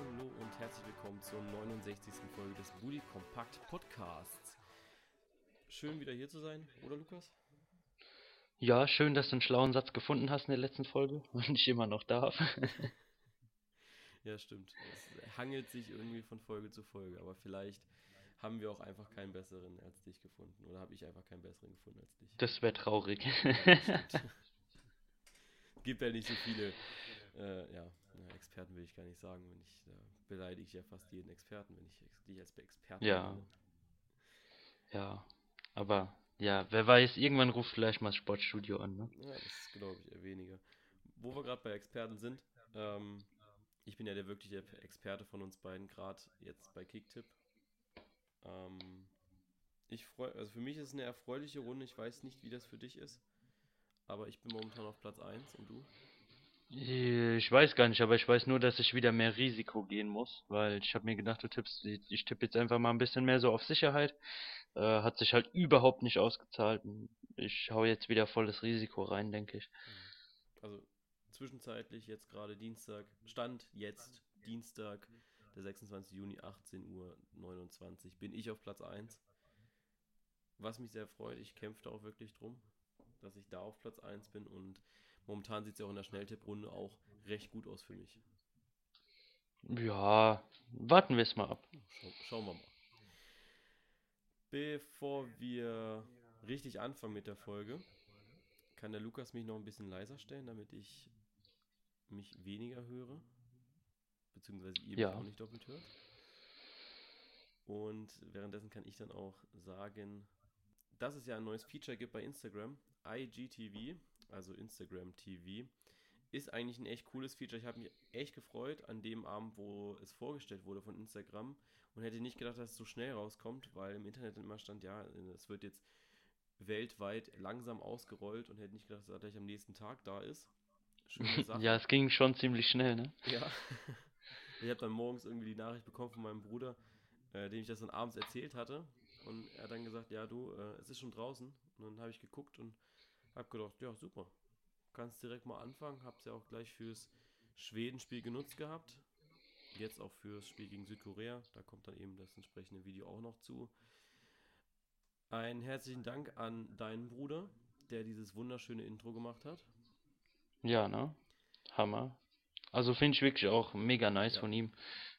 Hallo und herzlich willkommen zur 69. Folge des Booty Kompakt Podcasts. Schön wieder hier zu sein, oder Lukas? Ja, schön, dass du einen schlauen Satz gefunden hast in der letzten Folge und ich immer noch darf. ja, stimmt. Es hangelt sich irgendwie von Folge zu Folge, aber vielleicht haben wir auch einfach keinen besseren als dich gefunden. Oder habe ich einfach keinen besseren gefunden als dich. Das wäre traurig. Gibt ja nicht so viele äh, ja, Experten will ich gar nicht sagen, wenn ich, da beleidige ich ja fast jeden Experten, wenn ich dich als Experten Ja. Nenne. Ja, aber ja, wer weiß, irgendwann ruft vielleicht mal das Sportstudio an, ne? Ja, das glaube ich eher weniger. Wo wir gerade bei Experten sind, ähm, ich bin ja der wirkliche Experte von uns beiden, gerade jetzt bei Kicktip. Ähm, ich freue, also für mich ist es eine erfreuliche Runde. Ich weiß nicht, wie das für dich ist, aber ich bin momentan auf Platz 1 und du? Ich weiß gar nicht, aber ich weiß nur, dass ich wieder mehr Risiko gehen muss, weil ich habe mir gedacht, du tippst, ich tippe jetzt einfach mal ein bisschen mehr so auf Sicherheit. Äh, hat sich halt überhaupt nicht ausgezahlt. Ich hau jetzt wieder volles Risiko rein, denke ich. Mhm. Also zwischenzeitlich jetzt gerade Dienstag, Stand jetzt Dienstag, der 26. Juni, 18 Uhr 29, bin ich auf Platz 1. Was mich sehr freut, ich kämpfe da auch wirklich drum, dass ich da auf Platz 1 bin und Momentan sieht es ja auch in der Schnelltipprunde auch recht gut aus für mich. Ja, warten wir es mal ab. Schau, schauen wir mal. Bevor wir richtig anfangen mit der Folge, kann der Lukas mich noch ein bisschen leiser stellen, damit ich mich weniger höre. Beziehungsweise ihr ja. mich auch nicht doppelt hört. Und währenddessen kann ich dann auch sagen, dass es ja ein neues Feature gibt bei Instagram, IGTV also Instagram TV, ist eigentlich ein echt cooles Feature. Ich habe mich echt gefreut an dem Abend, wo es vorgestellt wurde von Instagram und hätte nicht gedacht, dass es so schnell rauskommt, weil im Internet immer stand, ja, es wird jetzt weltweit langsam ausgerollt und hätte nicht gedacht, dass er gleich am nächsten Tag da ist. Schöne Sache. ja, es ging schon ziemlich schnell, ne? Ja. Ich habe dann morgens irgendwie die Nachricht bekommen von meinem Bruder, äh, dem ich das dann abends erzählt hatte. Und er hat dann gesagt, ja du, äh, es ist schon draußen. Und dann habe ich geguckt und hab gedacht, ja, super. Kannst direkt mal anfangen. Hab's ja auch gleich fürs Schwedenspiel genutzt gehabt. Jetzt auch fürs Spiel gegen Südkorea. Da kommt dann eben das entsprechende Video auch noch zu. Einen herzlichen Dank an deinen Bruder, der dieses wunderschöne Intro gemacht hat. Ja, ne? Hammer. Also finde ich wirklich auch mega nice ja. von ihm,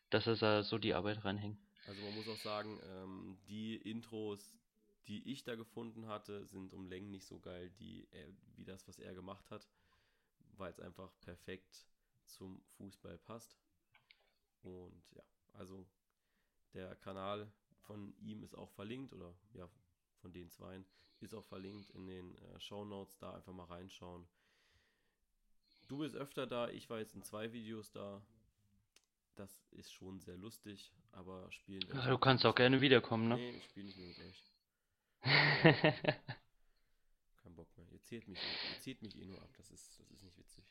dass er so die Arbeit reinhängt. Also man muss auch sagen, ähm, die Intros, die ich da gefunden hatte, sind um Längen nicht so geil, die er, wie das, was er gemacht hat, weil es einfach perfekt zum Fußball passt. Und ja, also der Kanal von ihm ist auch verlinkt oder ja, von den zweien ist auch verlinkt in den äh, Show Notes. Da einfach mal reinschauen. Du bist öfter da, ich war jetzt in zwei Videos da. Das ist schon sehr lustig, aber spielen. Ja, du kannst auch gerne wiederkommen, ne? Nee, ich spiele nicht mehr mit euch. Kein Bock mehr. Ihr zählt mich, ihr zählt mich eh nur ab. Das ist, das ist nicht witzig.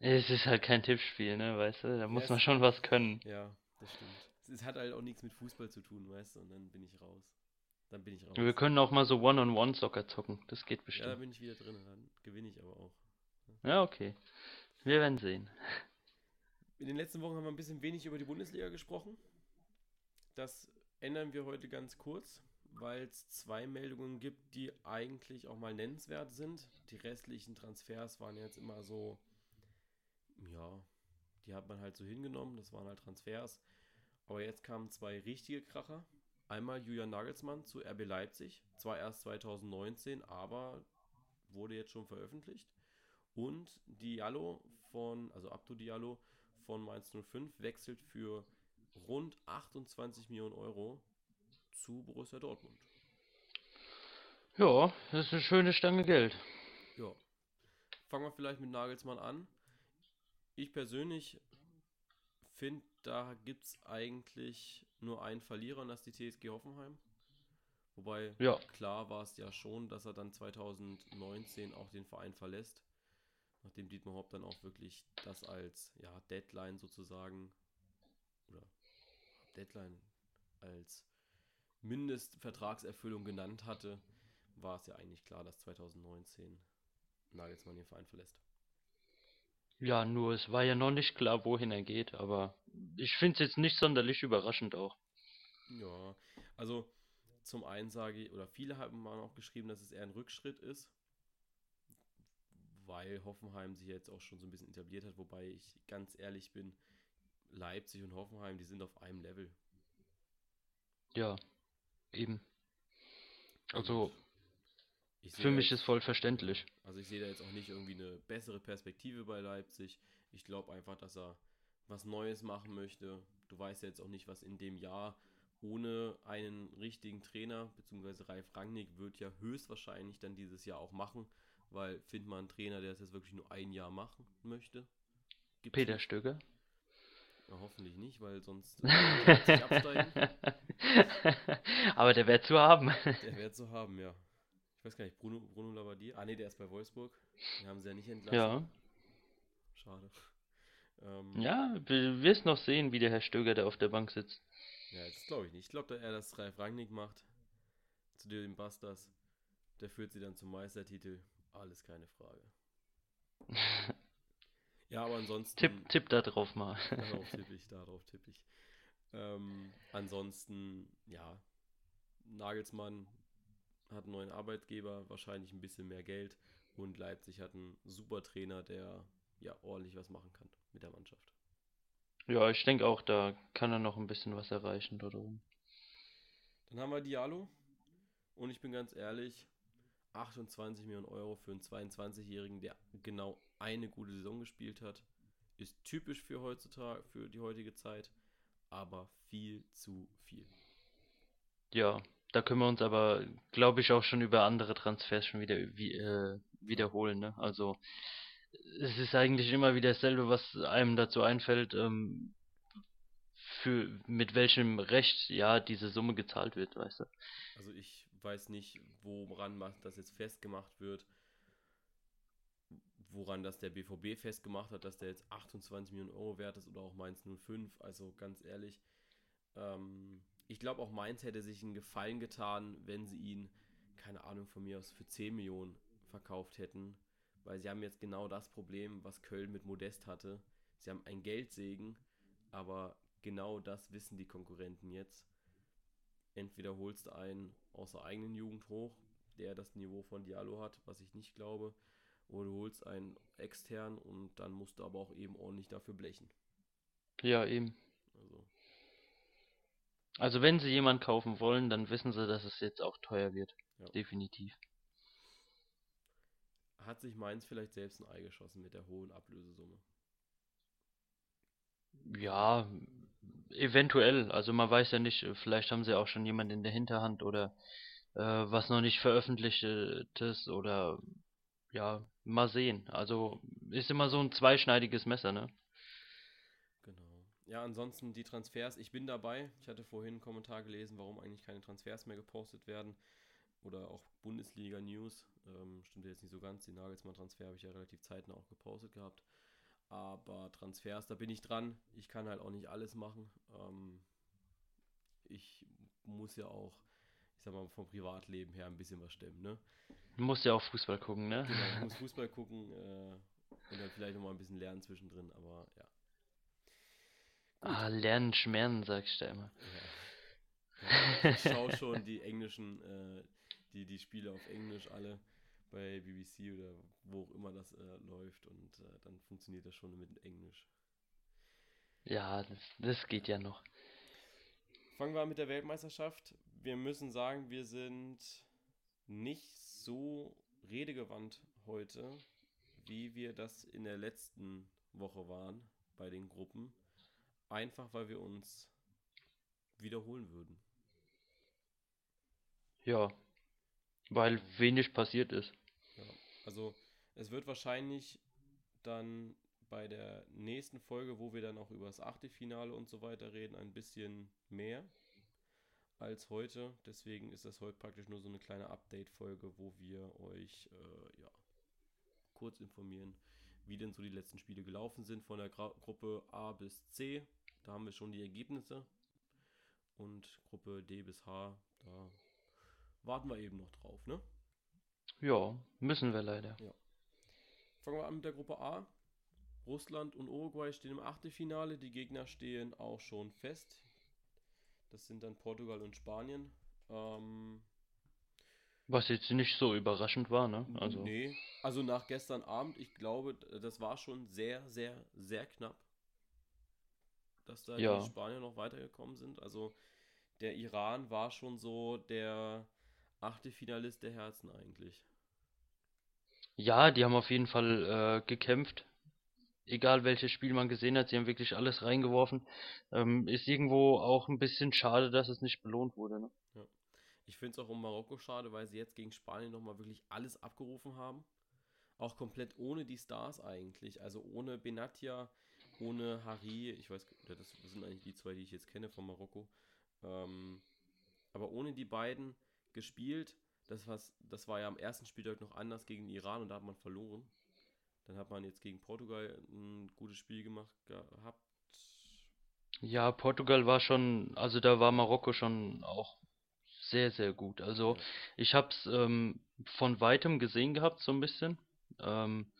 Es ist halt kein Tippspiel, ne, weißt du? Da ja, muss man schon was können. Ja, das stimmt. Es hat halt auch nichts mit Fußball zu tun, weißt du? Und dann bin ich raus. Dann bin ich raus. Wir können auch mal so One-on-One-Soccer zocken. Das geht bestimmt. Ja, da bin ich wieder drin. Dann gewinne ich aber auch. Ja, okay. Wir werden sehen. In den letzten Wochen haben wir ein bisschen wenig über die Bundesliga gesprochen. Das ändern wir heute ganz kurz weil es zwei Meldungen gibt, die eigentlich auch mal nennenswert sind. Die restlichen Transfers waren jetzt immer so, ja, die hat man halt so hingenommen, das waren halt Transfers. Aber jetzt kamen zwei richtige Kracher. Einmal Julian Nagelsmann zu RB Leipzig, zwar erst 2019, aber wurde jetzt schon veröffentlicht. Und Diallo von, also Abdu Diallo von Mainz 05 wechselt für rund 28 Millionen Euro zu Borussia Dortmund. Ja, das ist eine schöne Stange Geld. Ja. Fangen wir vielleicht mit Nagelsmann an. Ich persönlich finde, da gibt es eigentlich nur einen Verlierer und das ist die TSG Hoffenheim. Wobei ja. klar war es ja schon, dass er dann 2019 auch den Verein verlässt. Nachdem Dietmar Hopp dann auch wirklich das als ja, Deadline sozusagen oder Deadline als Mindestvertragserfüllung genannt hatte, war es ja eigentlich klar, dass 2019 Nagelsmann den Verein verlässt. Ja, nur es war ja noch nicht klar, wohin er geht, aber ich finde es jetzt nicht sonderlich überraschend auch. Ja, also zum einen sage ich, oder viele haben auch geschrieben, dass es eher ein Rückschritt ist, weil Hoffenheim sich jetzt auch schon so ein bisschen etabliert hat, wobei ich ganz ehrlich bin, Leipzig und Hoffenheim, die sind auf einem Level. Ja, eben. Also, für mich ist jetzt, voll verständlich. also ich sehe da jetzt auch nicht irgendwie eine bessere Perspektive bei Leipzig. Ich glaube einfach, dass er was Neues machen möchte. Du weißt ja jetzt auch nicht, was in dem Jahr ohne einen richtigen Trainer, beziehungsweise Ralf Rangnick wird ja höchstwahrscheinlich dann dieses Jahr auch machen, weil findet man einen Trainer, der es jetzt wirklich nur ein Jahr machen möchte. Gibt's Peter. Stöger. Ja, hoffentlich nicht, weil sonst äh, absteigen. Aber der wäre zu haben. Der wäre zu haben, ja. Ich weiß gar nicht, Bruno, Bruno Labbadia? Ah, nee, der ist bei Wolfsburg. Den haben sie ja nicht entlassen. Ja, Schade. Ähm, ja, wir wirst noch sehen, wie der Herr Stöger da auf der Bank sitzt. ja, das glaube ich nicht. Ich glaube, dass er das Ralf Rangnick macht. Zu den Bastas. Der führt sie dann zum Meistertitel. Alles keine Frage. Ja, aber ansonsten. Tipp, tipp da drauf mal. Darauf tippe ich, darauf tippe ich. Ähm, ansonsten, ja, Nagelsmann hat einen neuen Arbeitgeber, wahrscheinlich ein bisschen mehr Geld und Leipzig hat einen super Trainer, der ja ordentlich was machen kann mit der Mannschaft. Ja, ich denke auch, da kann er noch ein bisschen was erreichen dort oben. Dann haben wir Diallo und ich bin ganz ehrlich, 28 Millionen Euro für einen 22-Jährigen, der genau eine gute Saison gespielt hat, ist typisch für heutzutage, für die heutige Zeit, aber viel zu viel. Ja, da können wir uns aber, glaube ich, auch schon über andere Transfers schon wieder wie, äh, wiederholen, ne? Also, es ist eigentlich immer wieder dasselbe, was einem dazu einfällt, ähm, für mit welchem Recht ja diese Summe gezahlt wird, weißt du? Also ich weiß nicht, woran das jetzt festgemacht wird, woran das der BVB festgemacht hat, dass der jetzt 28 Millionen Euro wert ist oder auch Mainz 05. Also ganz ehrlich, ähm, ich glaube auch Mainz hätte sich einen Gefallen getan, wenn sie ihn, keine Ahnung von mir aus, für 10 Millionen verkauft hätten, weil sie haben jetzt genau das Problem, was Köln mit Modest hatte. Sie haben einen Geldsegen, aber genau das wissen die Konkurrenten jetzt entweder holst du einen aus der eigenen Jugend hoch, der das Niveau von Diallo hat, was ich nicht glaube, oder du holst einen extern und dann musst du aber auch eben ordentlich dafür blechen. Ja, eben. Also, Also wenn sie jemand kaufen wollen, dann wissen sie, dass es jetzt auch teuer wird. Ja. Definitiv. hat sich Mainz vielleicht selbst ein Ei geschossen mit der hohen Ablösesumme. Ja, eventuell. Also man weiß ja nicht, vielleicht haben sie auch schon jemand in der Hinterhand oder äh, was noch nicht veröffentlichtes oder ja, mal sehen. Also ist immer so ein zweischneidiges Messer, ne? Genau. Ja, ansonsten die Transfers. Ich bin dabei. Ich hatte vorhin einen Kommentar gelesen, warum eigentlich keine Transfers mehr gepostet werden. Oder auch Bundesliga-News. Ähm, stimmt jetzt nicht so ganz. Die Nagelsmann-Transfer habe ich ja relativ zeitnah auch gepostet gehabt. Aber Transfers, da bin ich dran. Ich kann halt auch nicht alles machen. Ähm, ich muss ja auch, ich sag mal, vom Privatleben her ein bisschen was stemmen, ne? Du musst ja auch Fußball gucken, ne? Genau, ich muss Fußball gucken äh, und dann vielleicht nochmal ein bisschen lernen zwischendrin, aber ja. Ah, lernen, schmerzen, sag ich da immer. Ja. Ja, ich schaue schon die englischen, äh, die, die Spiele auf Englisch alle bei BBC oder wo auch immer das äh, läuft und äh, dann funktioniert das schon mit Englisch. Ja, das, das geht ja noch. Fangen wir an mit der Weltmeisterschaft. Wir müssen sagen, wir sind nicht so redegewandt heute, wie wir das in der letzten Woche waren bei den Gruppen. Einfach weil wir uns wiederholen würden. Ja, weil wenig passiert ist. Ja, also es wird wahrscheinlich dann bei der nächsten Folge, wo wir dann auch über das Achtelfinale und so weiter reden, ein bisschen mehr als heute. Deswegen ist das heute praktisch nur so eine kleine Update-Folge, wo wir euch äh, ja, kurz informieren, wie denn so die letzten Spiele gelaufen sind von der Gra Gruppe A bis C. Da haben wir schon die Ergebnisse. Und Gruppe D bis H, da warten wir eben noch drauf, ne? Ja, müssen wir leider. Fangen wir an mit der Gruppe A. Russland und Uruguay stehen im Achtelfinale. Die Gegner stehen auch schon fest. Das sind dann Portugal und Spanien. Ähm, Was jetzt nicht so überraschend war, ne? Also, nee, also nach gestern Abend, ich glaube, das war schon sehr, sehr, sehr knapp, dass da ja. die Spanier noch weitergekommen sind. Also der Iran war schon so der Achtelfinalist der Herzen eigentlich. Ja, die haben auf jeden Fall äh, gekämpft. Egal welches Spiel man gesehen hat, sie haben wirklich alles reingeworfen. Ähm, ist irgendwo auch ein bisschen schade, dass es nicht belohnt wurde, ne? Ja. Ich finde es auch um Marokko schade, weil sie jetzt gegen Spanien nochmal wirklich alles abgerufen haben. Auch komplett ohne die Stars eigentlich. Also ohne Benatia, ohne Hari. Ich weiß, das sind eigentlich die zwei, die ich jetzt kenne von Marokko. Ähm, aber ohne die beiden gespielt. Das, das war ja am ersten Spieltag noch anders gegen Iran und da hat man verloren. Dann hat man jetzt gegen Portugal ein gutes Spiel gemacht gehabt. Ja, Portugal war schon, also da war Marokko schon auch sehr, sehr gut. Also Ja. ich habe es ähm, von weitem gesehen gehabt, so ein bisschen. Ähm,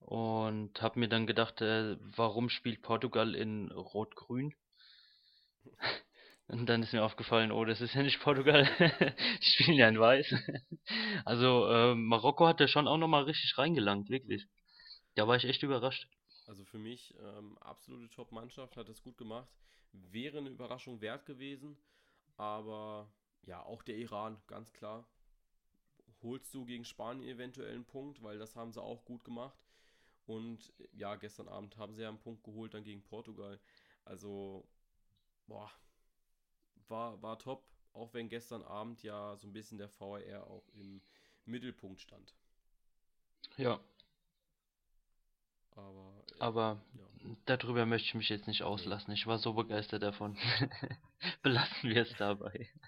und habe mir dann gedacht, äh, warum spielt Portugal in Rot-Grün? Und dann ist mir aufgefallen, oh, das ist ja nicht Portugal. Die spielen ja in Weiß. Also ähm, Marokko hat da schon auch nochmal richtig reingelangt, wirklich. Da war ich echt überrascht. Also für mich ähm, absolute Top-Mannschaft, hat es gut gemacht. Wäre eine Überraschung wert gewesen, aber ja, auch der Iran, ganz klar. Holst du gegen Spanien eventuell einen Punkt, weil das haben sie auch gut gemacht. Und ja, gestern Abend haben sie ja einen Punkt geholt, dann gegen Portugal. Also, boah, war, war top, auch wenn gestern Abend ja so ein bisschen der VAR auch im Mittelpunkt stand. Ja, Aber äh, aber ja. darüber möchte ich mich jetzt nicht auslassen. Ich war so begeistert davon. Belassen wir es dabei.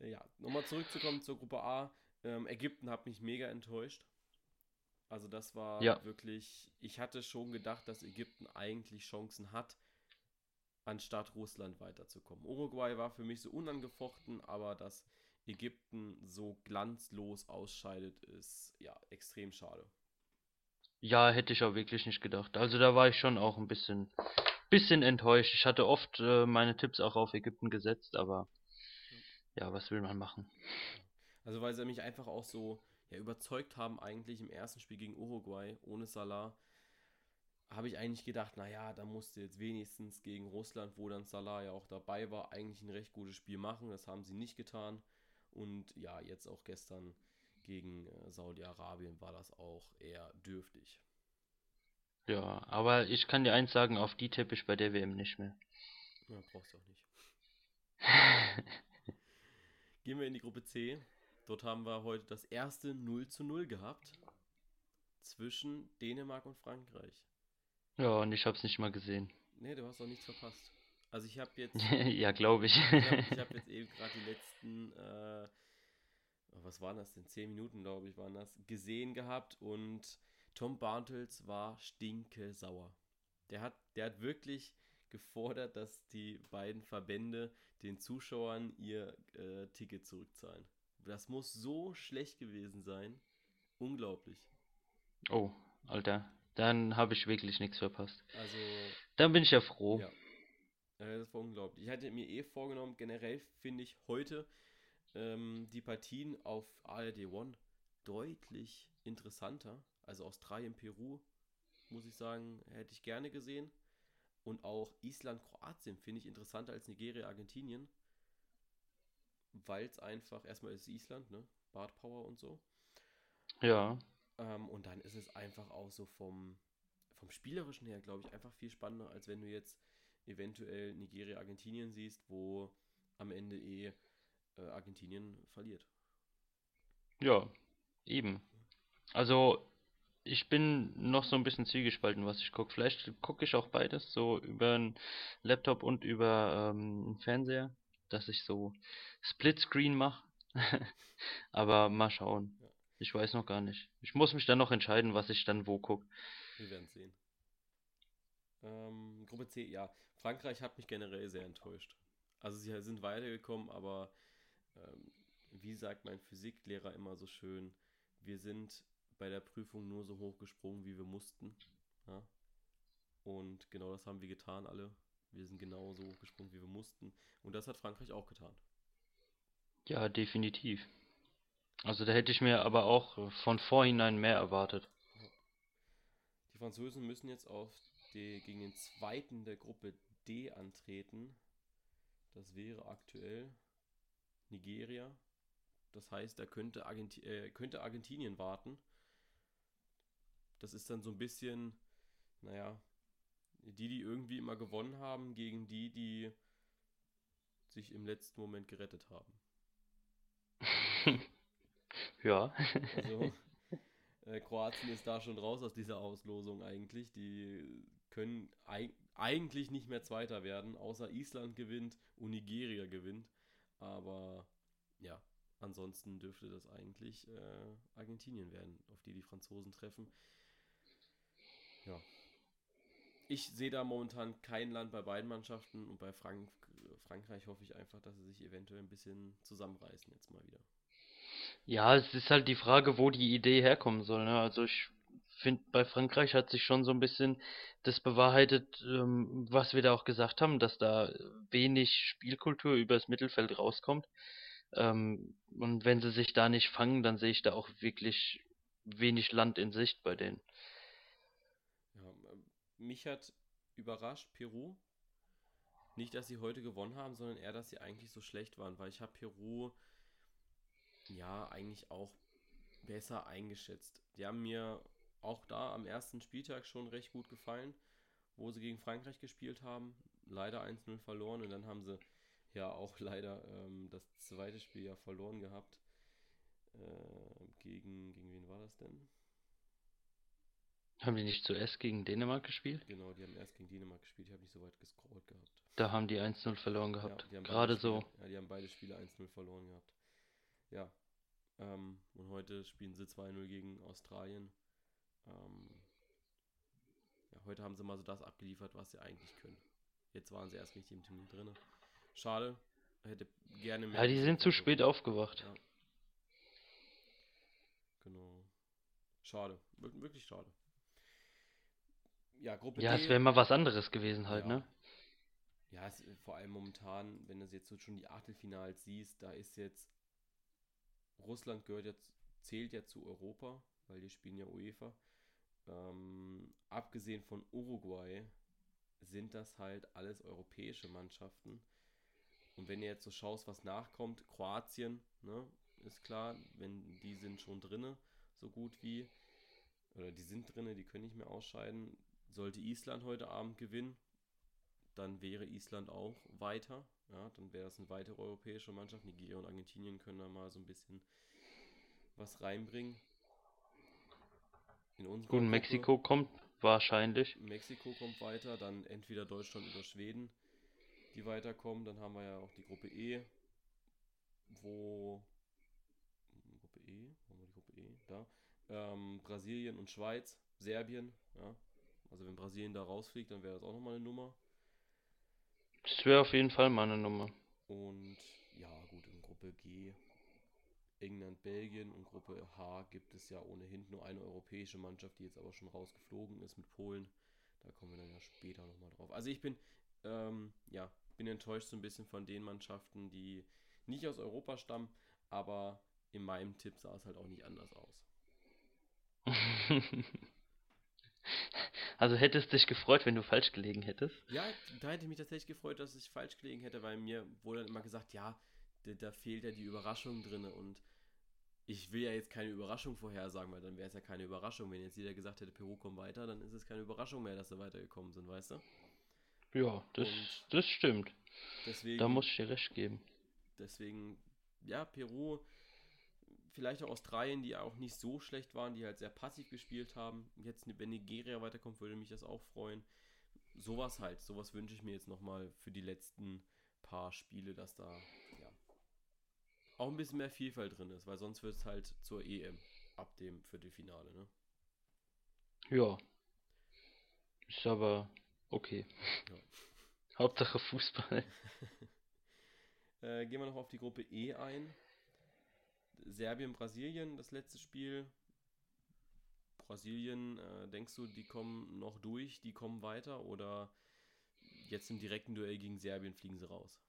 Ja, nochmal zurückzukommen zur Gruppe A. Ähm, Ägypten hat mich mega enttäuscht. Also das war Ja. wirklich, ich hatte schon gedacht, dass Ägypten eigentlich Chancen hat, anstatt Russland weiterzukommen. Uruguay war für mich so unangefochten, aber dass Ägypten so glanzlos ausscheidet, ist ja extrem schade. Ja, hätte ich auch wirklich nicht gedacht. Also da war ich schon auch ein bisschen, bisschen enttäuscht. Ich hatte oft äh, meine Tipps auch auf Ägypten gesetzt, aber ja, was will man machen? Also weil sie mich einfach auch so ja, überzeugt haben, eigentlich im ersten Spiel gegen Uruguay ohne Salah, habe ich eigentlich gedacht, naja, da musste jetzt wenigstens gegen Russland, wo dann Salah ja auch dabei war, eigentlich ein recht gutes Spiel machen. Das haben sie nicht getan. Und ja, jetzt auch gestern gegen äh, Saudi-Arabien war das auch eher dürftig. Ja, aber ich kann dir eins sagen, auf die tippe ich bei der WM nicht mehr. Ja, brauchst du auch nicht. Gehen wir in die Gruppe C. Dort haben wir heute das erste 0 zu 0 gehabt zwischen Dänemark und Frankreich. Ja, und ich hab's nicht mal gesehen. Nee, du hast auch nichts verpasst. Also ich habe jetzt, Ja, glaube ich. ich habe hab jetzt eben gerade die letzten, äh, was waren das denn? Zehn Minuten, glaube ich, waren das, gesehen gehabt und Tom Bartels war stinke sauer. Der hat, der hat wirklich gefordert, dass die beiden Verbände den Zuschauern ihr äh, Ticket zurückzahlen. Das muss so schlecht gewesen sein. Unglaublich. Oh, Alter, dann habe ich wirklich nichts verpasst. Also, Dann bin ich ja froh. Ja. Äh, das war unglaublich. Ich hatte mir eh vorgenommen, generell finde ich heute ähm, die Partien auf ARD One deutlich interessanter. Also Australien, Peru, muss ich sagen, hätte ich gerne gesehen. Und auch Island, Kroatien finde ich interessanter als Nigeria, Argentinien. Weil es einfach, erstmal ist es Island, ne? Bart Power und so. Ja, Ähm, und dann ist es einfach auch so vom, vom Spielerischen her, glaube ich, einfach viel spannender, als wenn du jetzt eventuell Nigeria, Argentinien siehst, wo am Ende eh äh, Argentinien verliert. ja, eben. Also, ich bin noch so ein bisschen zwiegespalten, was ich gucke. Vielleicht gucke ich auch beides, so über einen Laptop und über ähm, einen Fernseher, dass ich so Splitscreen mache. Aber mal schauen. Ja. Ich weiß noch gar nicht. Ich muss mich dann noch entscheiden, was ich dann wo gucke. Wir werden sehen. Ähm, Gruppe C, ja. Frankreich hat mich generell sehr enttäuscht. Also sie sind weitergekommen, aber ähm, wie sagt mein Physiklehrer immer so schön, wir sind bei der Prüfung nur so hoch gesprungen, wie wir mussten. Ja? Und genau das haben wir getan, alle. Wir sind genauso gesprungen, wie wir mussten. Und das hat Frankreich auch getan. Ja, definitiv. Also da hätte ich mir aber auch von vorhinein mehr erwartet. Die Franzosen müssen jetzt auf die, gegen den zweiten der Gruppe D antreten. Das wäre aktuell Nigeria. Das heißt, da könnte, Argenti äh, könnte Argentinien warten. Das ist dann so ein bisschen, naja, die, die irgendwie immer gewonnen haben, gegen die, die sich im letzten Moment gerettet haben. Ja. Also, äh, Kroatien ist da schon raus aus dieser Auslosung eigentlich. Die können eig eigentlich nicht mehr Zweiter werden, außer Island gewinnt und Nigeria gewinnt. Aber ja, ansonsten dürfte das eigentlich äh, Argentinien werden, auf die die Franzosen treffen. Ja. Ich sehe da momentan kein Land bei beiden Mannschaften und bei Frank Frankreich hoffe ich einfach, dass sie sich eventuell ein bisschen zusammenreißen jetzt mal wieder. Ja, es ist halt die Frage, wo die Idee herkommen soll. Ne? Also ich finde, bei Frankreich hat sich schon so ein bisschen das bewahrheitet, ähm, was wir da auch gesagt haben, dass da wenig Spielkultur übers Mittelfeld rauskommt. Ähm, und wenn sie sich da nicht fangen, dann sehe ich da auch wirklich wenig Land in Sicht bei denen. Ja, mich hat überrascht Peru. Nicht, dass sie heute gewonnen haben, sondern eher, dass sie eigentlich so schlecht waren, weil ich habe Peru ja eigentlich auch besser eingeschätzt. Die haben mir auch da am ersten Spieltag schon recht gut gefallen, wo sie gegen Frankreich gespielt haben. Leider 1-0 verloren und dann haben sie ja auch leider ähm, das zweite Spiel ja verloren gehabt. Äh, gegen, gegen wen war das denn? Haben die nicht zuerst gegen Dänemark gespielt? Genau, die haben erst gegen Dänemark gespielt. Ich habe nicht so weit gescrollt gehabt. Da haben die 1-0 verloren gehabt. Ja, Gerade Spiele, so. Ja, die haben beide Spiele 1-0 verloren gehabt. Ja. Ähm, und heute spielen sie 2-0 gegen Australien. Ähm, ja, heute haben sie mal so das abgeliefert, was sie eigentlich können. Jetzt waren sie erst richtig im Turnier drin. Schade. Hätte gerne mehr. Ja, die sind zu spät aufgewacht. Ja. Genau. Schade. Wir wirklich schade. Ja, Gruppe Ja, D. es wäre mal was anderes gewesen halt, Ja. ne? Ja, es, vor allem momentan, wenn du jetzt so schon die Achtelfinals siehst, da ist jetzt Russland gehört jetzt, zählt ja zu Europa, weil die spielen ja UEFA. Ähm, abgesehen von Uruguay sind das halt alles europäische Mannschaften. Und wenn du jetzt so schaust, was nachkommt, Kroatien, ne, ist klar, wenn die sind schon drinne, so gut wie, oder die sind drinne, die können nicht mehr ausscheiden. Sollte Island heute Abend gewinnen, dann wäre Island auch weiter. Ja, dann wäre das eine weitere europäische Mannschaft. Nigeria und Argentinien können da mal so ein bisschen was reinbringen. In Gut, Gruppe- Mexiko kommt wahrscheinlich. Mexiko kommt weiter, dann entweder Deutschland oder Schweden, die weiterkommen. Dann haben wir ja auch die Gruppe E, wo Gruppe E, wo haben wir die Gruppe E? Da. Ähm, Brasilien und Schweiz, Serbien, ja. Also wenn Brasilien da rausfliegt, dann wäre das auch nochmal eine Nummer. Das wäre auf jeden Fall mal eine Nummer. Und ja, gut, in Gruppe G England, Belgien und Gruppe H gibt es ja ohnehin nur eine europäische Mannschaft, die jetzt aber schon rausgeflogen ist mit Polen. Da kommen wir dann ja später nochmal drauf. Also ich bin, ähm, ja, bin enttäuscht so ein bisschen von den Mannschaften, die nicht aus Europa stammen, aber in meinem Tipp sah es halt auch nicht anders aus. Also hättest dich gefreut, wenn du falsch gelegen hättest. Ja, da hätte ich mich tatsächlich gefreut, dass ich falsch gelegen hätte, weil mir wurde dann immer gesagt, ja, da, da fehlt ja die Überraschung drin und ich will ja jetzt keine Überraschung vorhersagen, weil dann wäre es ja keine Überraschung. Wenn jetzt jeder gesagt hätte, Peru kommt weiter, dann ist es keine Überraschung mehr, dass sie weitergekommen sind, weißt du? Ja, das, Und- das stimmt. Deswegen, Da muss ich dir recht geben. deswegen, ja, Peru, vielleicht auch Australien, die auch nicht so schlecht waren, die halt sehr passiv gespielt haben. Jetzt, wenn Nigeria weiterkommt, würde mich das auch freuen. Sowas halt, sowas wünsche ich mir jetzt nochmal für die letzten paar Spiele, dass da, auch ein bisschen mehr Vielfalt drin ist, weil sonst wird es halt zur EM ab dem Viertelfinale, ne? Ja. Ist aber okay. Ja. Hauptsache Fußball. Äh, gehen wir noch auf die Gruppe E ein. Serbien, Brasilien, das letzte Spiel. Brasilien, äh, denkst du, die kommen noch durch, die kommen weiter oder jetzt im direkten Duell gegen Serbien fliegen sie raus?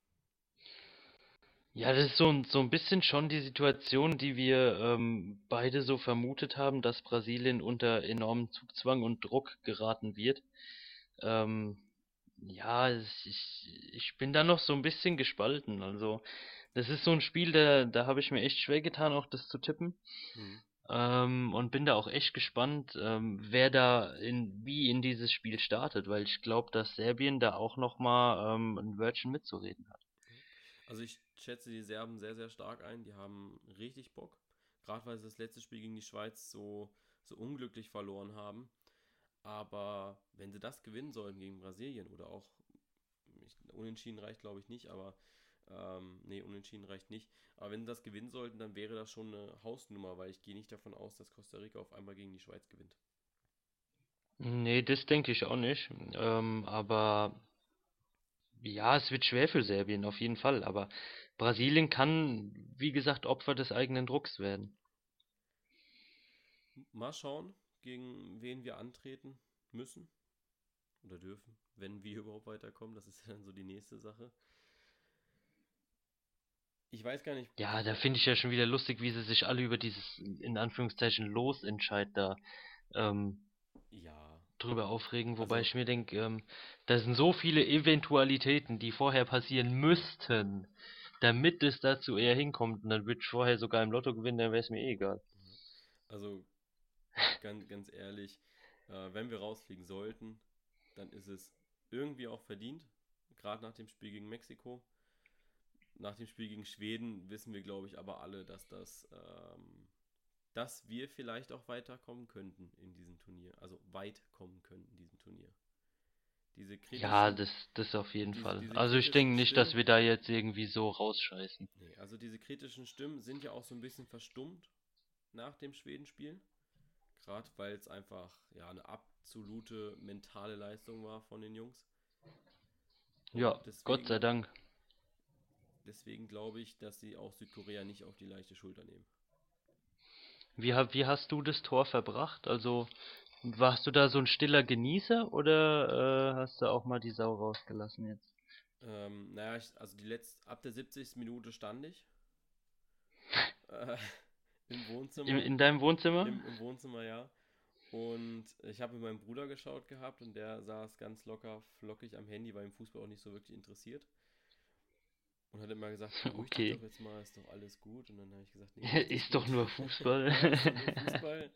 Ja, das ist so ein, so ein bisschen schon die Situation, die wir ähm, beide so vermutet haben, dass Brasilien unter enormen Zugzwang und Druck geraten wird. Ähm, ja, ich, ich bin da noch so ein bisschen gespalten. Also, das ist so ein Spiel, da, da habe ich mir echt schwer getan, auch das zu tippen. Mhm. Ähm, und bin da auch echt gespannt, ähm, wer da in, wie in dieses Spiel startet, weil ich glaube, dass Serbien da auch nochmal ähm, ein Wörtchen mitzureden hat. Also ich schätze die Serben sehr, sehr stark ein. Die haben richtig Bock. Gerade weil sie das letzte Spiel gegen die Schweiz so, so unglücklich verloren haben. Aber wenn sie das gewinnen sollten gegen Brasilien oder auch ich, Unentschieden reicht, glaube ich, nicht, aber ähm, nee, Unentschieden reicht nicht. Aber wenn sie das gewinnen sollten, dann wäre das schon eine Hausnummer, weil ich gehe nicht davon aus, dass Costa Rica auf einmal gegen die Schweiz gewinnt. Nee, das denke ich auch nicht. Ähm, aber ja, es wird schwer für Serbien auf jeden Fall. Aber Brasilien kann, wie gesagt, Opfer des eigenen Drucks werden. Mal schauen, gegen wen wir antreten müssen oder dürfen, wenn wir überhaupt weiterkommen. Das ist ja dann so die nächste Sache. Ich weiß gar nicht. Ja, da finde ich ja schon wieder lustig, wie sie sich alle über dieses in Anführungszeichen Losentscheid da ähm, Ja, drüber aufregen, wobei Also- ich mir denke, ähm, da sind so viele Eventualitäten, die vorher passieren müssten, damit es dazu eher hinkommt. Und dann würde ich vorher sogar im Lotto gewinnen, dann wäre es mir eh egal. also ganz, ganz ehrlich, äh, wenn wir rausfliegen sollten, dann ist es irgendwie auch verdient. Gerade nach dem Spiel gegen Mexiko. Nach dem Spiel gegen Schweden wissen wir, glaube ich, aber alle, dass das, ähm, dass wir vielleicht auch weiterkommen könnten in diesem Turnier. Also weit kommen könnten in diesem Turnier. Diese Ja, das, das auf jeden diese- Fall. diese Also ich denke nicht, dass Stimmen- wir da jetzt irgendwie so rausscheißen. Nee, also diese kritischen Stimmen sind ja auch so ein bisschen verstummt nach dem Schwedenspiel. Gerade weil es einfach ja eine absolute mentale Leistung war von den Jungs. Und Ja, Gott deswegen- sei Dank. Deswegen glaube ich, dass sie auch Südkorea nicht auf die leichte Schulter nehmen. Wie, wie hast du das Tor verbracht? Also warst du da so ein stiller Genießer oder äh, hast du auch mal die Sau rausgelassen jetzt? Ähm, naja, ich, also die letzte, ab der 70. Minute stand ich. äh, Im Wohnzimmer. In, in deinem Wohnzimmer? Im, Im Wohnzimmer, ja. Und ich habe mit meinem Bruder geschaut gehabt und der saß ganz locker, flockig am Handy, war im Fußball auch nicht so wirklich interessiert. Und hat immer gesagt, beruhig dich Okay. doch jetzt mal, ist doch alles gut. Und dann habe ich gesagt, nee, Ist doch nur Fußball. Ist doch nur Fußball.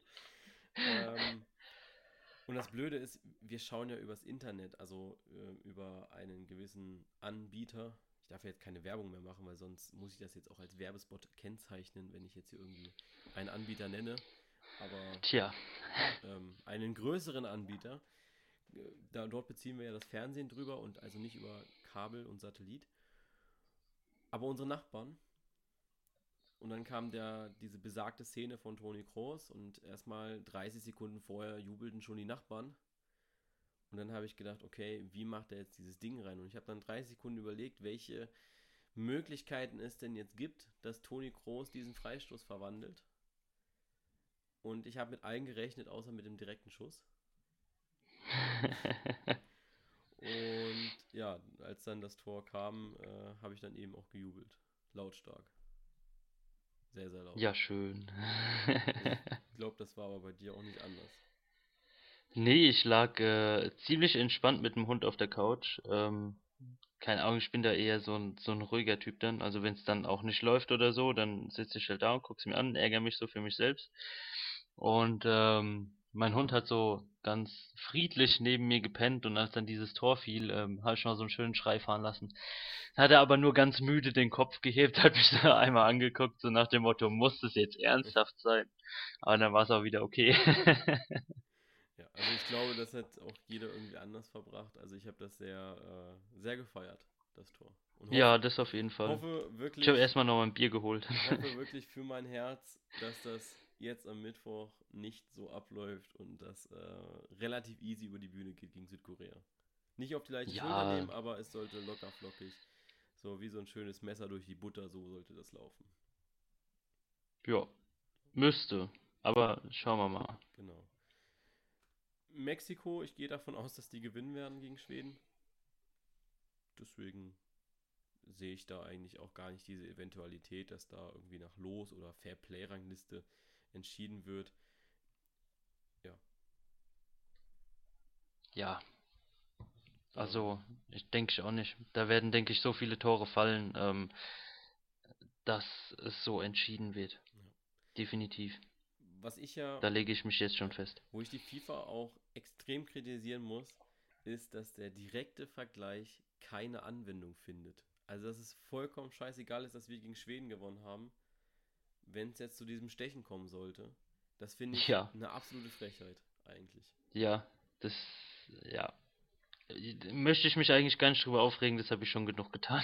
ähm, und das Blöde ist, wir schauen ja übers Internet, also äh, über einen gewissen Anbieter. Ich darf ja jetzt keine Werbung mehr machen, weil sonst muss ich das jetzt auch als Werbespot kennzeichnen, wenn ich jetzt hier irgendwie einen Anbieter nenne. Aber Tja, ähm, einen größeren Anbieter. Äh, Da, dort beziehen wir ja das Fernsehen drüber und also nicht über Kabel und Satellit. Aber unsere Nachbarn. Und dann kam der, diese besagte Szene von Toni Kroos und erstmal 30 Sekunden vorher jubelten schon die Nachbarn. Und dann habe ich gedacht, okay, wie macht er jetzt dieses Ding rein? Und ich habe dann 30 Sekunden überlegt, welche Möglichkeiten es denn jetzt gibt, dass Toni Kroos diesen Freistoß verwandelt. Und ich habe mit allen gerechnet, außer mit dem direkten Schuss. Und ja, als dann das Tor kam, äh, habe ich dann eben auch gejubelt. Lautstark. Sehr, sehr laut. ja schön. Ich glaube, das war aber bei dir auch nicht anders. Nee, ich lag äh, ziemlich entspannt mit dem Hund auf der Couch. Ähm, keine Ahnung, ich bin da eher so ein, so ein ruhiger Typ dann. Also wenn es dann auch nicht läuft oder so, dann sitze ich halt da und guck's mir an, ärgere mich so für mich selbst. Und ähm, mein Hund hat so ganz friedlich neben mir gepennt und als dann dieses Tor fiel, ähm, habe ich mal so einen schönen Schrei fahren lassen. Hat er aber nur ganz müde den Kopf gehebt, hat mich so einmal angeguckt, so nach dem Motto, muss es jetzt ernsthaft sein? Aber dann war es auch wieder okay. Ja, also ich glaube, das hat auch jeder irgendwie anders verbracht. Also ich habe das sehr, äh, sehr gefeiert, das Tor. Und Ja, hoffe, das auf jeden Fall. hoffe wirklich, Ich habe erstmal noch ein Bier geholt. hoffe wirklich für mein Herz, dass das jetzt am Mittwoch nicht so abläuft und das äh, relativ easy über die Bühne geht gegen Südkorea. Nicht auf die leichte Ja. Schulter nehmen, aber es sollte locker flockig. So wie so ein schönes Messer durch die Butter, so sollte das laufen. Ja, müsste. Aber schauen wir mal. Genau. Mexiko, ich gehe davon aus, dass die gewinnen werden gegen Schweden. Deswegen sehe ich da eigentlich auch gar nicht diese Eventualität, dass da irgendwie nach Los- oder Fair-Play-Rangliste entschieden wird. Ja. Ja. Also, ich denke auch nicht. Da werden, denke ich, so viele Tore fallen, ähm, dass es so entschieden wird. Ja. Definitiv. Was ich ja, Da lege ich mich jetzt schon fest. wo ich die FIFA auch extrem kritisieren muss, ist, dass der direkte Vergleich keine Anwendung findet. Also, dass es vollkommen scheißegal ist, dass wir gegen Schweden gewonnen haben, wenn es jetzt zu diesem Stechen kommen sollte. Das finde ich Ja. eine absolute Frechheit, eigentlich. Ja, das, ja. Möchte ich mich eigentlich gar nicht drüber aufregen, das habe ich schon genug getan.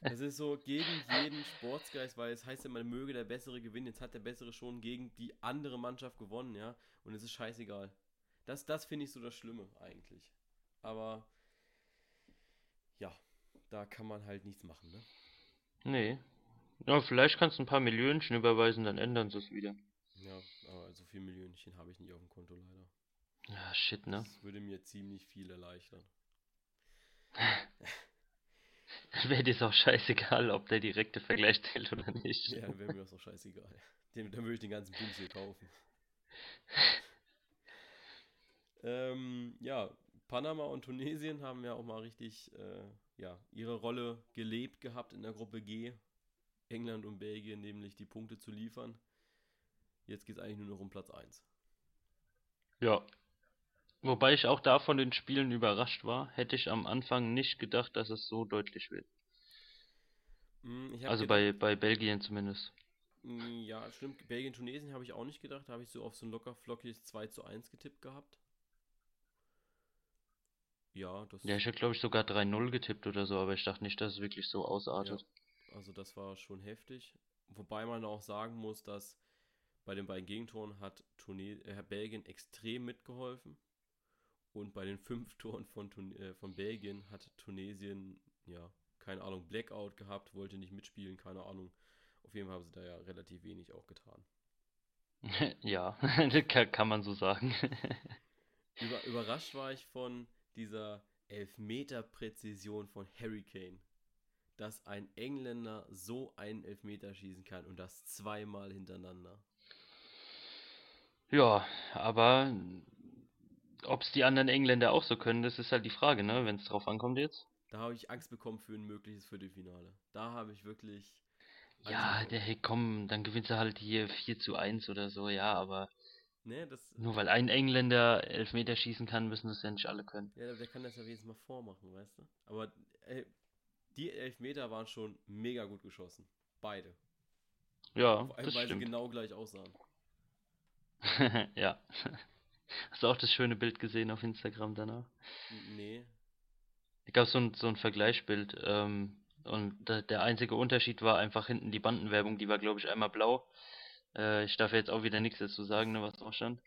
Es ist so gegen jeden Sportsgeist, weil es heißt ja, man möge der Bessere gewinnen. Jetzt hat der Bessere schon gegen die andere Mannschaft gewonnen, ja. Und es ist scheißegal. Das, das finde ich so das Schlimme eigentlich. Aber ja, da kann man halt nichts machen, ne? Nee. Ja, vielleicht kannst du ein paar Millionchen überweisen, dann ändern sie es wieder. Ja, aber so viel Millionchen habe ich nicht auf dem Konto leider. Ja, shit, ne? Das würde mir ziemlich viel erleichtern. Wäre dir auch scheißegal, ob der direkte Vergleich zählt oder nicht. Ja, dann wäre mir das doch scheißegal. Den, dann würde ich den ganzen Bums hier kaufen. ähm, ja, Panama und Tunesien haben ja auch mal richtig äh, ja, ihre Rolle gelebt gehabt in der Gruppe G. England und Belgien nämlich die Punkte zu liefern. Jetzt geht es eigentlich nur noch um Platz 1. Ja. Wobei ich auch da von den Spielen überrascht war, hätte ich am Anfang nicht gedacht, dass es so deutlich wird. Hab Also bei, bei Belgien zumindest. Mm, Ja, stimmt. Belgien, Tunesien habe ich auch nicht gedacht. Da habe ich so auf so ein locker flockiges 2 zu 1 getippt gehabt. Ja, das, Ja, ich hätte glaube ich sogar 3-0 getippt oder so, aber ich dachte nicht, dass es wirklich so ausartet. Also das war schon heftig. Wobei man auch sagen muss, dass bei den beiden Gegentoren hat Tune äh, Belgien extrem mitgeholfen. Und bei den fünf Toren von, Tun äh, von Belgien hat Tunesien, ja, keine Ahnung, Blackout gehabt, wollte nicht mitspielen, keine Ahnung. Auf jeden Fall haben sie da ja relativ wenig auch getan. Ja, kann, kann man so sagen. Über, überrascht war ich von dieser Elfmeter-Präzision von Harry Kane. Dass ein Engländer so einen Elfmeter schießen kann und das zweimal hintereinander. Ja, aber ob es die anderen Engländer auch so können, das ist halt die Frage, ne, wenn es drauf ankommt jetzt. Da habe ich Angst bekommen für ein mögliches Viertelfinale. Da habe ich wirklich. Angst Ja, der, hey, komm, dann gewinnst du halt hier 4 zu 1 oder so, ja, aber Ne, das. nur weil ein Engländer Elfmeter schießen kann, müssen das ja nicht alle können. Ja, der kann das ja wenigstens mal vormachen, weißt du? Aber äh, die Elfmeter waren schon mega gut geschossen. Beide. Ja, Vor allem, das weil sie stimmt. genau gleich aussahen. Ja. Hast du auch das schöne Bild gesehen auf Instagram danach? Nee. Da gab so ein, so ein Vergleichsbild, ähm, und da, der einzige Unterschied war einfach hinten die Bandenwerbung, die war glaube ich einmal blau. Äh, ich darf jetzt auch wieder nichts dazu sagen, ne, was drauf stand.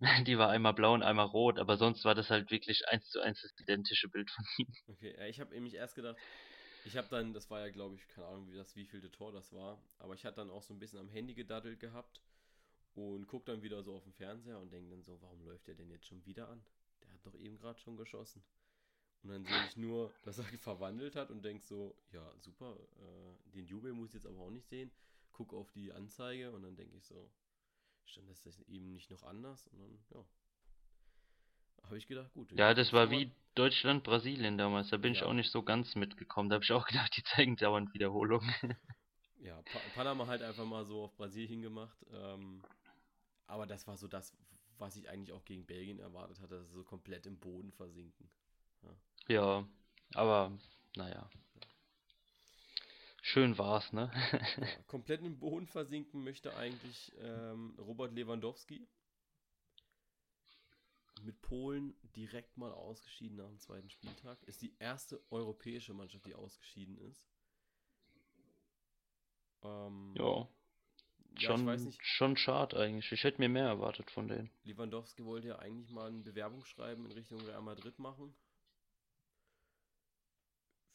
Die war einmal blau und einmal rot, aber sonst war das halt wirklich eins zu eins das identische Bild von ihm. Okay, ja, ich habe nämlich erst gedacht, ich habe dann, das war ja glaube ich, keine Ahnung, wie das, wie viel Tor das war, aber ich hatte dann auch so ein bisschen am Handy gedaddelt gehabt und guck dann wieder so auf den Fernseher und denke dann so, warum läuft der denn jetzt schon wieder an? Der hat doch eben gerade schon geschossen. Und dann sehe ich nur, dass er verwandelt hat und denk so, ja, super, äh, den Jubel muss ich jetzt aber auch nicht sehen. Guck auf die Anzeige und dann denke ich so, stand das eben nicht noch anders? Und dann, ja. Habe ich gedacht, gut. Ja, das war wie Deutschland, Brasilien damals, da bin ich Ja. auch nicht so ganz mitgekommen. Da habe ich auch gedacht, die zeigen dauernd Wiederholung. Ja, pa Panama halt einfach mal so auf Brasilien gemacht. Ähm, aber das war so das, was ich eigentlich auch gegen Belgien erwartet hatte, dass sie so komplett im Boden versinken. Ja, aber naja. Schön war's, ne? Ja, komplett im Boden versinken möchte eigentlich ähm, Robert Lewandowski. Mit Polen direkt mal ausgeschieden nach dem zweiten Spieltag. Ist die erste europäische Mannschaft, die ausgeschieden ist. Ähm, Ja, ja, schon, schon schade eigentlich. Ich hätte mir mehr erwartet von denen. Lewandowski wollte ja eigentlich mal ein Bewerbungsschreiben in Richtung Real Madrid machen.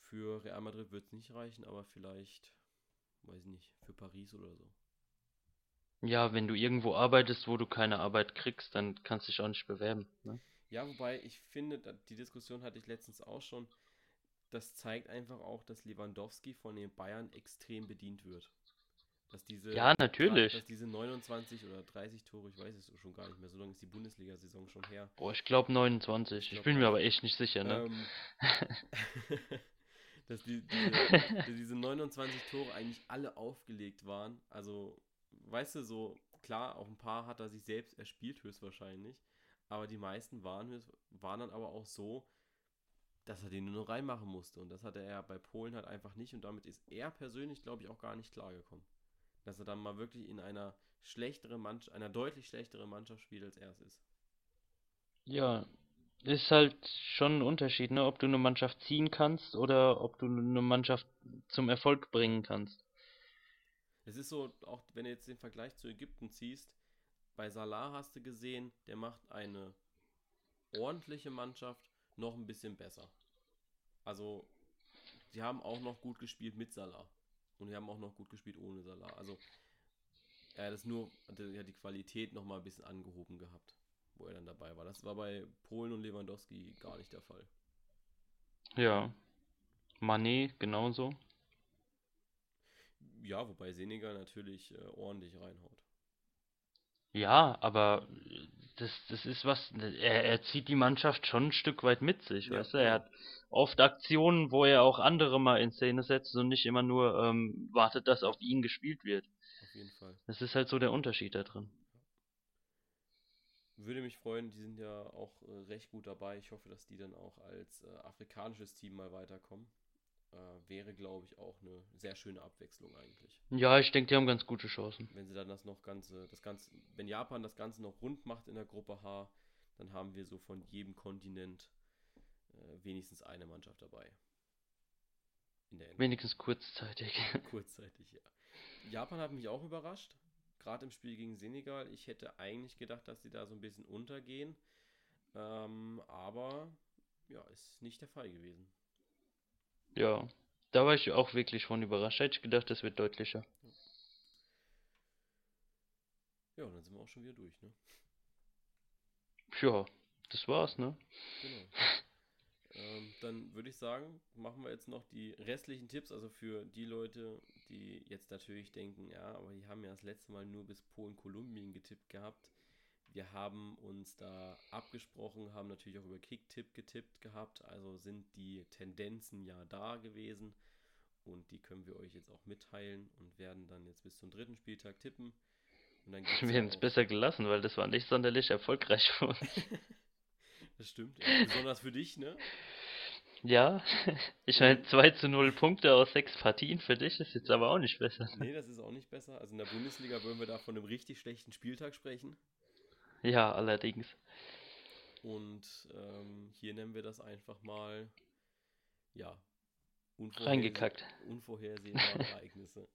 Für Real Madrid wird es nicht reichen, aber vielleicht, weiß ich nicht, für Paris oder so. Ja, wenn du irgendwo arbeitest, wo du keine Arbeit kriegst, dann kannst du dich auch nicht bewerben. Ne? Ja, wobei ich finde, die Diskussion hatte ich letztens auch schon. Das zeigt einfach auch, dass Lewandowski von den Bayern extrem bedient wird. Dass diese, Ja, natürlich. Dass diese 29 oder 30 Tore, ich weiß es schon gar nicht mehr, so lange ist die Bundesliga-Saison schon her. Boah, ich glaube 29. Ich glaub bin mir aber echt nicht sicher, ne? Ähm, dass die, diese, dass diese 29 Tore eigentlich alle aufgelegt waren. Also, weißt du, so klar, auch ein paar hat er sich selbst erspielt, höchstwahrscheinlich. Aber die meisten waren, waren dann aber auch so, dass er den nur noch reinmachen musste. Und das hatte er bei Polen halt einfach nicht. Und damit ist er persönlich, glaube ich, auch gar nicht klargekommen. Dass er dann mal wirklich in einer schlechteren Mannschaft, einer deutlich schlechteren Mannschaft spielt, als er es ist. Ja, ist halt schon ein Unterschied, ne? Ob du eine Mannschaft ziehen kannst oder ob du eine Mannschaft zum Erfolg bringen kannst. Es ist so, auch wenn du jetzt den Vergleich zu Ägypten ziehst, bei Salah hast du gesehen, der macht eine ordentliche Mannschaft noch ein bisschen besser. Also, sie haben auch noch gut gespielt mit Salah. Und die haben auch noch gut gespielt ohne Salah. Also, er hat es nur, hat ja die Qualität noch mal ein bisschen angehoben gehabt, wo er dann dabei war. Das war bei Polen und Lewandowski gar nicht der Fall. Ja. Mané genauso. Ja, wobei Senegal natürlich äh, ordentlich reinhaut. Ja, aber äh, das, das ist was, er, er zieht die Mannschaft schon ein Stück weit mit sich, Ja, weißt du? Er hat oft Aktionen, wo er auch andere mal in Szene setzt und nicht immer nur ähm, wartet, dass auf ihn gespielt wird. Auf jeden Fall. Das ist halt so der Unterschied da drin. Würde mich freuen, die sind ja auch äh, recht gut dabei. Ich hoffe, dass die dann auch als äh, afrikanisches Team mal weiterkommen. Äh, wäre, glaube ich, auch eine sehr schöne Abwechslung eigentlich. Ja, ich denke, die haben ganz gute Chancen. Wenn sie dann das noch ganze, das ganze, wenn Japan das Ganze noch rund macht in der Gruppe H, dann haben wir so von jedem Kontinent äh, wenigstens eine Mannschaft dabei. In der Endrunde. Wenigstens kurzzeitig. Kurzzeitig, ja. Japan hat mich auch überrascht, gerade im Spiel gegen Senegal. Ich hätte eigentlich gedacht, dass sie da so ein bisschen untergehen. Ähm, aber ja, ist nicht der Fall gewesen. Ja, da war ich auch wirklich von überrascht. Hätte ich gedacht, das wird deutlicher. Ja, und dann sind wir auch schon wieder durch, ne? Ja, das war's, ne? Genau. ähm, dann würde ich sagen, machen wir jetzt noch die restlichen Tipps, also für die Leute, die jetzt natürlich denken, ja, aber die haben ja das letzte Mal nur bis Polen-Kolumbien getippt gehabt. Wir haben uns da abgesprochen, haben natürlich auch über Kicktipp getippt gehabt, also sind die Tendenzen ja da gewesen und die können wir euch jetzt auch mitteilen und werden dann jetzt bis zum dritten Spieltag tippen. Und dann Wir hätten es besser gelassen, weil das war nicht sonderlich erfolgreich für uns. Das stimmt, ja. besonders für dich, ne? Ja, ich meine 2 zu 0 Punkte aus sechs Partien für dich ist jetzt aber auch nicht besser. Nee, das ist auch nicht besser. Also in der Bundesliga würden wir da von einem richtig schlechten Spieltag sprechen. Ja, allerdings. Und ähm, hier nennen wir das einfach mal, ja, unvorherse- Reingekackt. unvorhersehbare Ereignisse.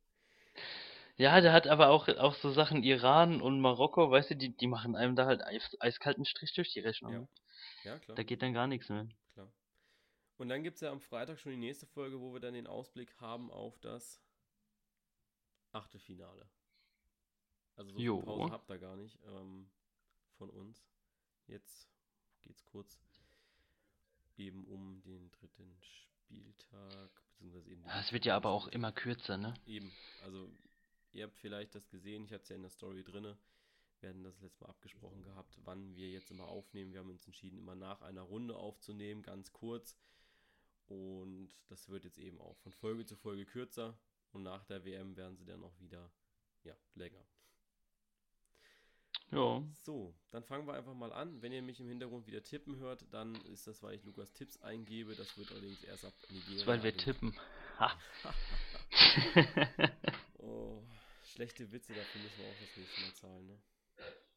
Ja, der hat aber auch, auch so Sachen Iran und Marokko, weißt du, die, die machen einem da halt eis, eiskalten Strich durch die Rechnung. Ja. Ja, klar, Da geht dann gar nichts mehr. klar. Und dann gibt es ja am Freitag schon die nächste Folge, wo wir dann den Ausblick haben auf das Achtelfinale. Also so viel Jo. Pause habt ihr gar nicht ähm, von uns. Jetzt geht's kurz eben um den dritten Spieltag, beziehungsweise eben Ja, es wird ja aber auch immer kürzer, ne? Eben, also ihr habt vielleicht das gesehen, ich hatte es ja in der Story drinne. Wir hatten das letzte Mal abgesprochen gehabt, wann wir jetzt immer aufnehmen. Wir haben uns entschieden, immer nach einer Runde aufzunehmen, ganz kurz. Und das wird jetzt eben auch von Folge zu Folge kürzer. Und nach der WM werden sie dann auch wieder, ja, länger. Ja. So, dann fangen wir einfach mal an. Wenn ihr mich im Hintergrund wieder tippen hört, dann ist das, weil ich Lukas Tipps eingebe. Das wird allerdings erst ab Nigeria. Weil wir tippen. Ha. Oh, schlechte Witze, dafür müssen wir auch das nächste Mal zahlen, ne?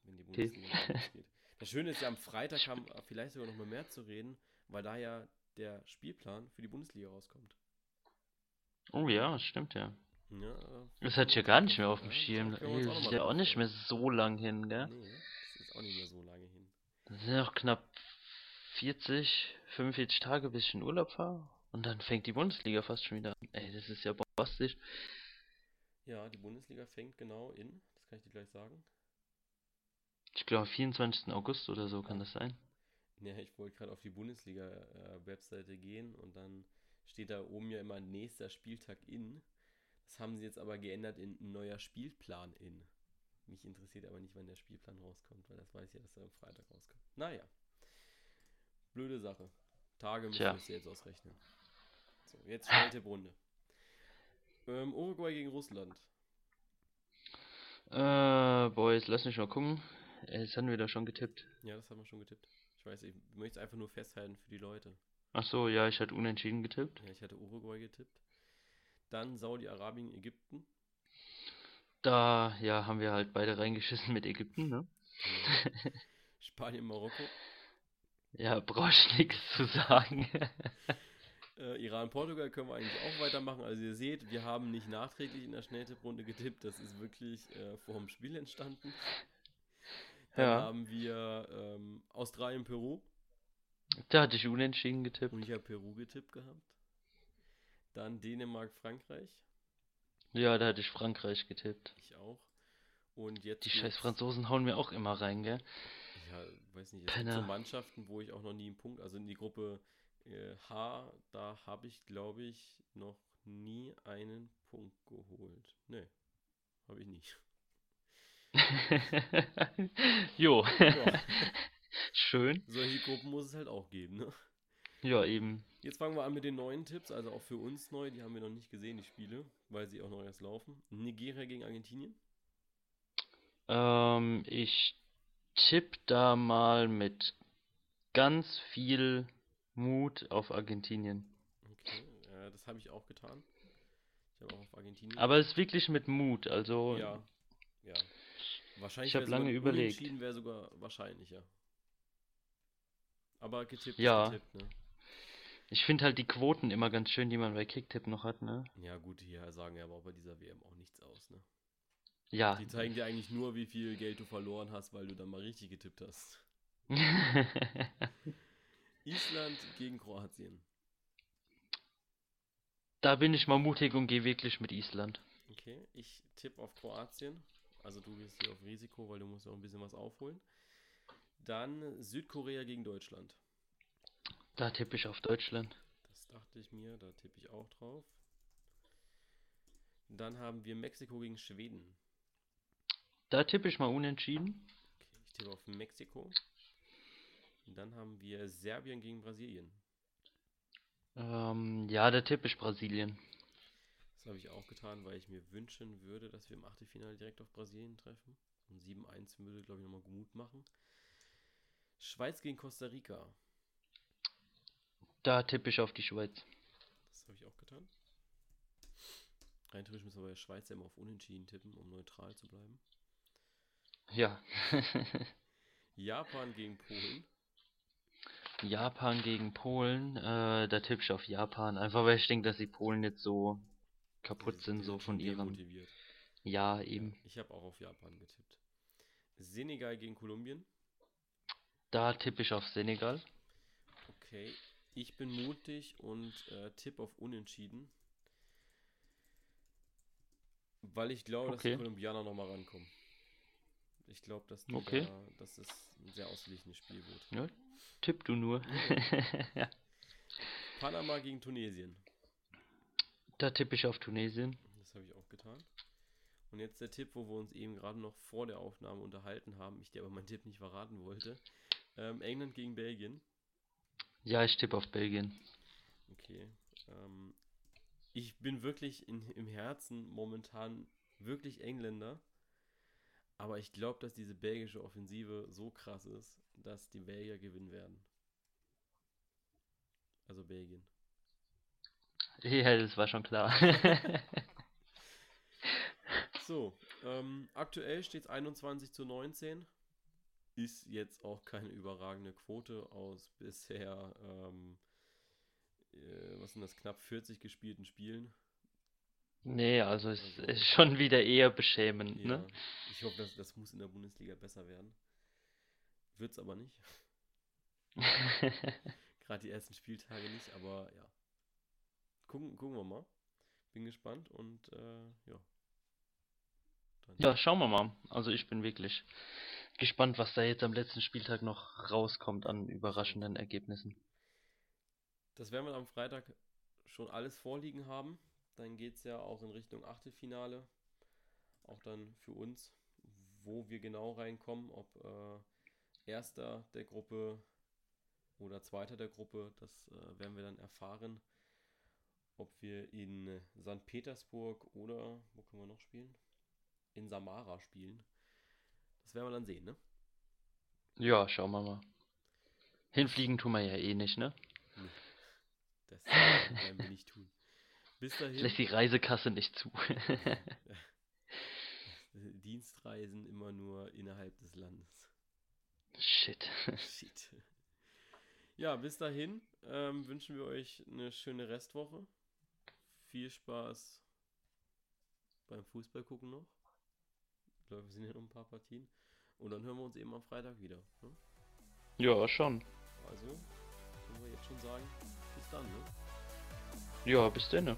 Wenn die. Bundesliga losgeht. Das Schöne ist ja, am Freitag haben wir vielleicht sogar noch mal mehr zu reden, weil da ja der Spielplan für die Bundesliga rauskommt. Oh ja, das stimmt ja. Ja, äh, Das ich ja gar nicht mehr auf dem Ja, Schirm. Das ist ja auch nicht mehr so lang hin, gell? Nee, das ist auch nicht mehr so lange hin. Das sind noch knapp 40, 45 Tage, bis ich in Urlaub fahre. Und dann fängt die Bundesliga fast schon wieder an. Ey, das ist ja bombastisch. Ja, die Bundesliga fängt genau in, das kann ich dir gleich sagen, Ich glaube, am 24. August oder so kann das sein. Ja, ich wollte gerade auf die Bundesliga-Webseite gehen und dann steht da oben ja immer nächster Spieltag in. Das haben sie jetzt aber geändert in neuer Spielplan in. Mich interessiert aber nicht, wann der Spielplan rauskommt, weil das weiß ich ja, dass er am Freitag rauskommt. Naja. Blöde Sache. Tage müssen wir jetzt ausrechnen. So, jetzt Schnelltipprunde. Ähm, Uruguay gegen Russland. Äh, Boys, lass mich mal gucken. Jetzt hatten wir da schon getippt. Ja, das haben wir schon getippt. Ich weiß, ich möchte es einfach nur festhalten für die Leute. Ach so, ja, ich hatte unentschieden getippt. Ja, ich hatte Uruguay getippt. Dann Saudi-Arabien, Ägypten. Da, ja, haben wir halt beide reingeschissen mit Ägypten, ne? Spanien, Marokko. Ja, brauchst nichts zu sagen. Äh, Iran, Portugal können wir eigentlich auch weitermachen. Also ihr seht, wir haben nicht nachträglich in der Schnelltipprunde getippt. Das ist wirklich äh, vor dem Spiel entstanden. Dann Ja. haben wir ähm, Australien, Peru. Da hatte ich unentschieden getippt. Und ich habe Peru getippt gehabt. Dann Dänemark, Frankreich. Ja, da hatte ich Frankreich getippt. Ich auch. Und jetzt Die scheiß Franzosen hauen mir auch immer rein, gell? Ja, weiß nicht. Es gibt so. Mannschaften, wo ich auch noch nie einen Punkt, also in die Gruppe äh, H, da habe ich, glaube ich, noch nie einen Punkt geholt. Nee, habe ich nicht. Jo. Ja. Schön. Solche Gruppen muss es halt auch geben, ne? Ja, eben. Jetzt fangen wir an mit den neuen Tipps, also auch für uns neu, die haben wir noch nicht gesehen, die Spiele, weil sie auch noch erst laufen. Nigeria gegen Argentinien. Ähm, ich tippe da mal mit ganz viel Mut auf Argentinien. Okay, äh, das habe ich auch getan. Ich habe auch auf Argentinien. Aber es ist wirklich mit Mut, also Ja, ja. Wahrscheinlich Ich hab wär sogar lange überlegt. Unentschieden wäre sogar wahrscheinlicher. Aber getippt Ja. getippt, ne? Ich finde halt die Quoten immer ganz schön, die man bei Kicktipp noch hat, ne? Ja, gut, hier sagen ja aber auch bei dieser WM auch nichts aus, ne? Ja. Die zeigen dir eigentlich nur, wie viel Geld du verloren hast, weil du dann mal richtig getippt hast. Island gegen Kroatien. Da bin ich mal mutig und gehe wirklich mit Island. Okay, ich tippe auf Kroatien. Also du gehst hier auf Risiko, weil du musst auch ein bisschen was aufholen. Dann Südkorea gegen Deutschland. Da tippe ich auf Deutschland. Das dachte ich mir, da tippe ich auch drauf. Dann haben wir Mexiko gegen Schweden. Da tippe ich mal unentschieden. Okay, ich tippe auf Mexiko. Dann haben wir Serbien gegen Brasilien. Ähm, ja, da tippe ich Brasilien. Das habe ich auch getan, weil ich mir wünschen würde, dass wir im Achtelfinale direkt auf Brasilien treffen. Und 7-1 würde, glaube ich, nochmal Mut machen. Schweiz gegen Costa Rica. Da tippe ich auf die Schweiz. Das habe ich auch getan. Rein theoretisch müssen wir bei der Schweiz ja immer auf Unentschieden tippen, um neutral zu bleiben. Ja. Japan gegen Polen. Japan gegen Polen. Äh, da tippe ich auf Japan. Einfach weil ich denke, dass die Polen jetzt so kaputt sind, so von ihrem. demotiviert. Ja, Ja, eben. ich habe auch auf Japan getippt. Senegal gegen Kolumbien. Da tippe ich auf Senegal. Okay, ich bin mutig und äh, tippe auf Unentschieden. Weil ich glaube, dass die Okay. Kolumbianer nochmal rankommen. Ich glaube, dass, Okay. da, dass es ein sehr ausgeglichenes Spiel wird. Ja, tipp du nur. Ja. Panama gegen Tunesien. Da tippe ich auf Tunesien. Das habe ich auch getan. Und jetzt der Tipp, wo wir uns eben gerade noch vor der Aufnahme unterhalten haben, ich dir aber meinen Tipp nicht verraten wollte. Ähm, England gegen Belgien. Ja, ich tippe auf Belgien. Okay. Ähm, ich bin wirklich in, im Herzen momentan wirklich Engländer. Aber ich glaube, dass diese belgische Offensive so krass ist, dass die Belgier gewinnen werden. Also Belgien. Ja, das war schon klar. So, ähm, aktuell steht es 21 zu 19. Ist jetzt auch keine überragende Quote aus bisher, ähm, äh, was sind das, knapp 40 gespielten Spielen. Nee, also es Also- ist schon wieder eher beschämend, Ja, ne? ich hoffe, das, das muss in der Bundesliga besser werden. Wird es aber nicht. Gerade die ersten Spieltage nicht, aber ja. Gucken, gucken wir mal. Bin gespannt und äh, ja. Dann Ja, schauen wir mal. Also ich bin wirklich gespannt, was da jetzt am letzten Spieltag noch rauskommt an überraschenden Ergebnissen. Das werden wir am Freitag schon alles vorliegen haben. Dann geht es ja auch in Richtung Achtelfinale. Auch dann für uns, wo wir genau reinkommen, ob äh, Erster der Gruppe oder Zweiter der Gruppe, das äh, werden wir dann erfahren. Ob wir in St. Petersburg oder, wo können wir noch spielen? In Samara spielen. Das werden wir dann sehen, ne? Ja, schauen wir mal. Hinfliegen tun wir ja eh nicht, ne? Nee. Das werden wir nicht tun. Bis dahin. Lässt die Reisekasse nicht zu. Dienstreisen immer nur innerhalb des Landes. Shit. Shit. Ja, bis dahin ähm, wünschen wir euch eine schöne Restwoche. Viel Spaß beim Fußball gucken noch. Ich glaube, wir sind ja noch ein paar Partien. Und dann hören wir uns eben am Freitag wieder. Ne? Ja, schon. Also, können wir jetzt schon sagen, bis dann, ne? Ja, bis dann.